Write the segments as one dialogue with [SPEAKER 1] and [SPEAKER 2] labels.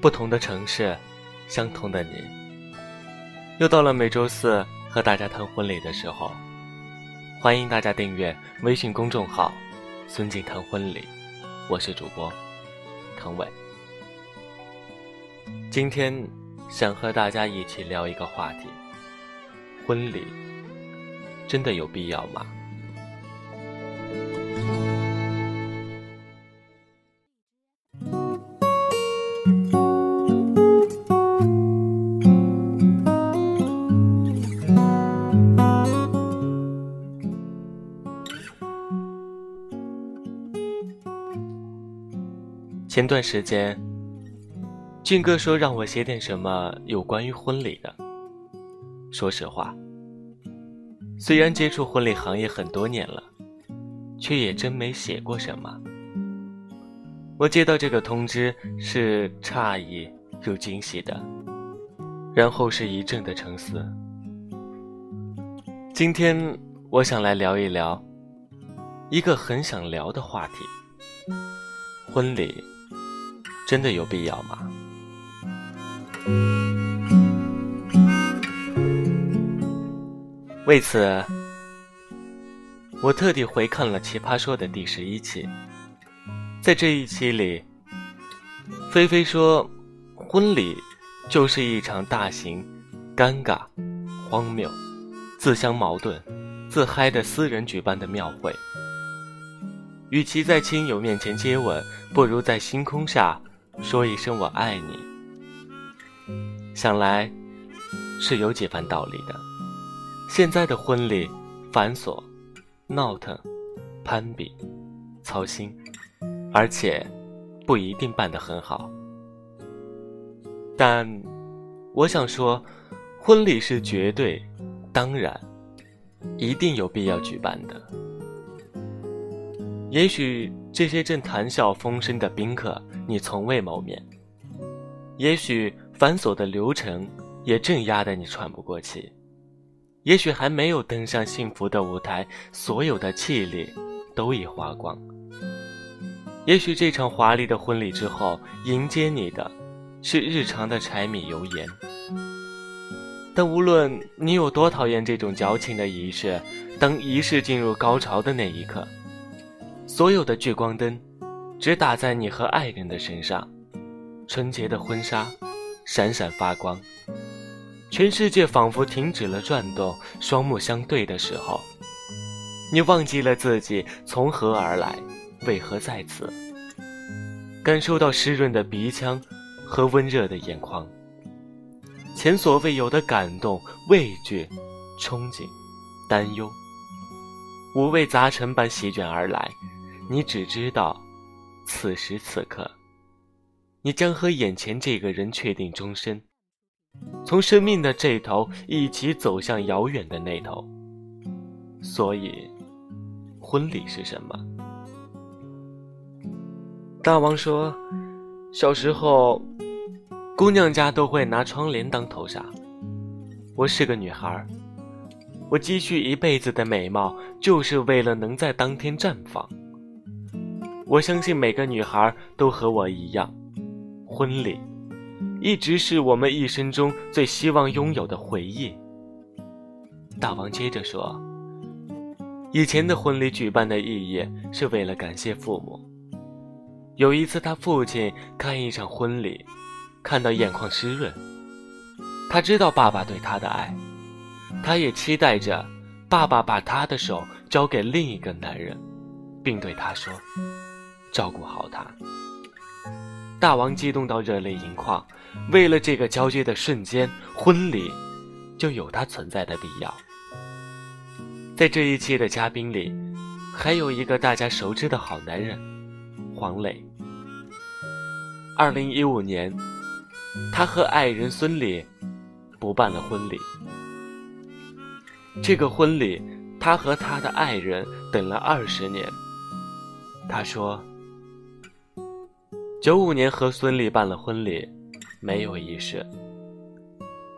[SPEAKER 1] 不同的城市，相同的你。又到了每周四和大家谈婚礼的时候，欢迎大家订阅微信公众号“孙静谈婚礼”，我是主播唐伟。今天想和大家一起聊一个话题：婚礼真的有必要吗？前段时间，俊哥说让我写点什么有关于婚礼的。说实话，虽然接触婚礼行业很多年了，却也真没写过什么。我接到这个通知是诧异又惊喜的，然后是一阵的沉思。今天我想来聊一聊一个很想聊的话题：婚礼。真的有必要吗？为此，我特地回看了《奇葩说》的第十一期。在这一期里，菲菲说，婚礼就是一场大型、尴尬、荒谬、自相矛盾、自嗨的私人举办的庙会。与其在亲友面前接吻，不如在星空下。说一声我爱你，想来是有几番道理的。现在的婚礼繁琐、闹腾、攀比、操心，而且不一定办得很好。但我想说，婚礼是绝对、当然、一定有必要举办的。也许这些正谈笑风生的宾客。你从未谋面，也许繁琐的流程也正压得你喘不过气，也许还没有登上幸福的舞台，所有的气力都已花光。也许这场华丽的婚礼之后，迎接你的是日常的柴米油盐。但无论你有多讨厌这种矫情的仪式，当仪式进入高潮的那一刻，所有的聚光灯。只打在你和爱人的身上，纯洁的婚纱闪闪发光，全世界仿佛停止了转动。双目相对的时候，你忘记了自己从何而来，为何在此。感受到湿润的鼻腔和温热的眼眶，前所未有的感动、畏惧、憧憬、担忧，五味杂陈般席卷而来。你只知道。此时此刻，你将和眼前这个人确定终身，从生命的这头一起走向遥远的那头。所以，婚礼是什么？大王说，小时候，姑娘家都会拿窗帘当头纱。我是个女孩，我积蓄一辈子的美貌，就是为了能在当天绽放。我相信每个女孩都和我一样，婚礼一直是我们一生中最希望拥有的回忆。大王接着说：“以前的婚礼举办的意义是为了感谢父母。有一次，他父亲看一场婚礼，看到眼眶湿润，他知道爸爸对他的爱，他也期待着爸爸把他的手交给另一个男人，并对他说。”照顾好他，大王激动到热泪盈眶。为了这个交接的瞬间，婚礼就有它存在的必要。在这一期的嘉宾里，还有一个大家熟知的好男人——黄磊。二零一五年，他和爱人孙俪不办了婚礼。这个婚礼，他和他的爱人等了二十年。他说。九五年和孙俪办了婚礼，没有仪式，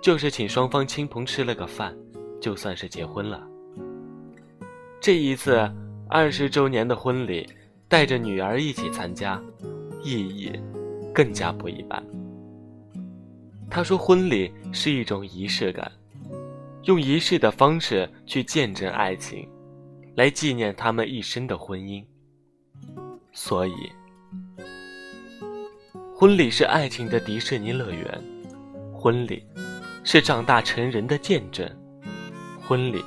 [SPEAKER 1] 就是请双方亲朋吃了个饭，就算是结婚了。这一次二十周年的婚礼，带着女儿一起参加，意义更加不一般。他说，婚礼是一种仪式感，用仪式的方式去见证爱情，来纪念他们一生的婚姻。所以，婚礼是爱情的迪士尼乐园，婚礼是长大成人的见证，婚礼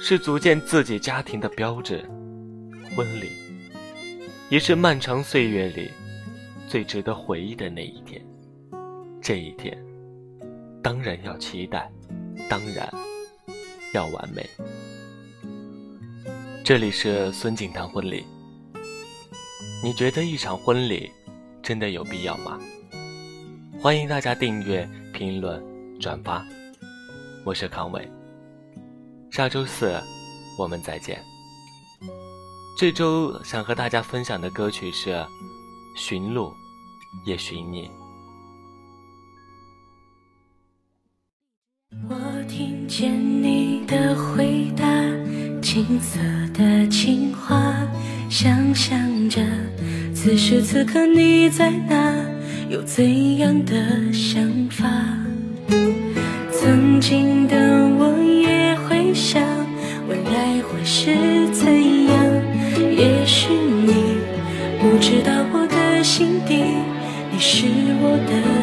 [SPEAKER 1] 是组建自己家庭的标志，婚礼也是漫长岁月里最值得回忆的那一天。这一天，当然要期待，当然要完美。这里是孙景堂婚礼。你觉得一场婚礼真的有必要吗？欢迎大家订阅、评论、转发。我是康伟，下周四我们再见。这周想和大家分享的歌曲是《寻路也寻你》。
[SPEAKER 2] 我听见你的回答，青涩的情话，想象着此时此刻你在哪，有怎样的想法？曾经的我也会想，未来会是怎样？也许你不知道我的心底，你是我的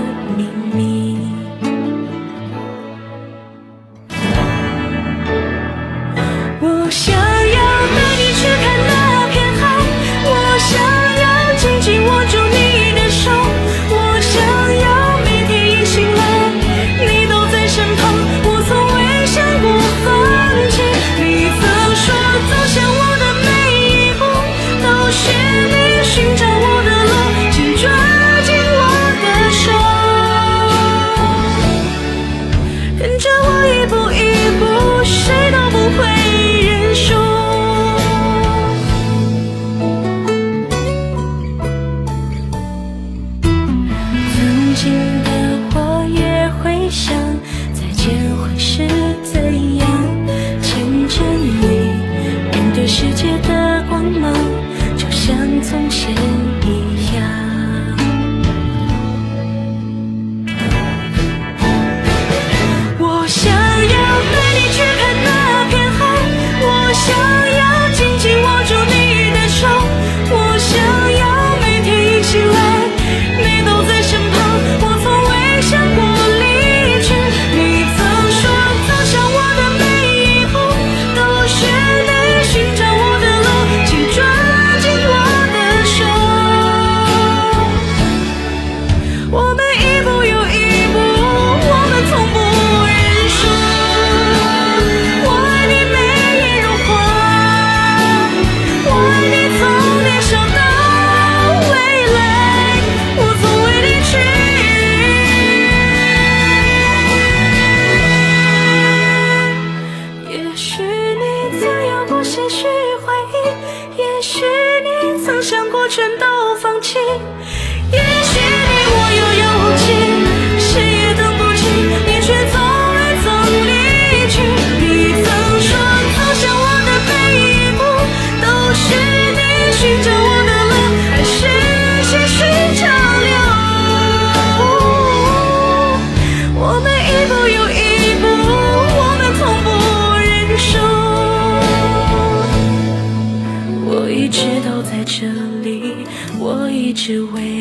[SPEAKER 2] 只为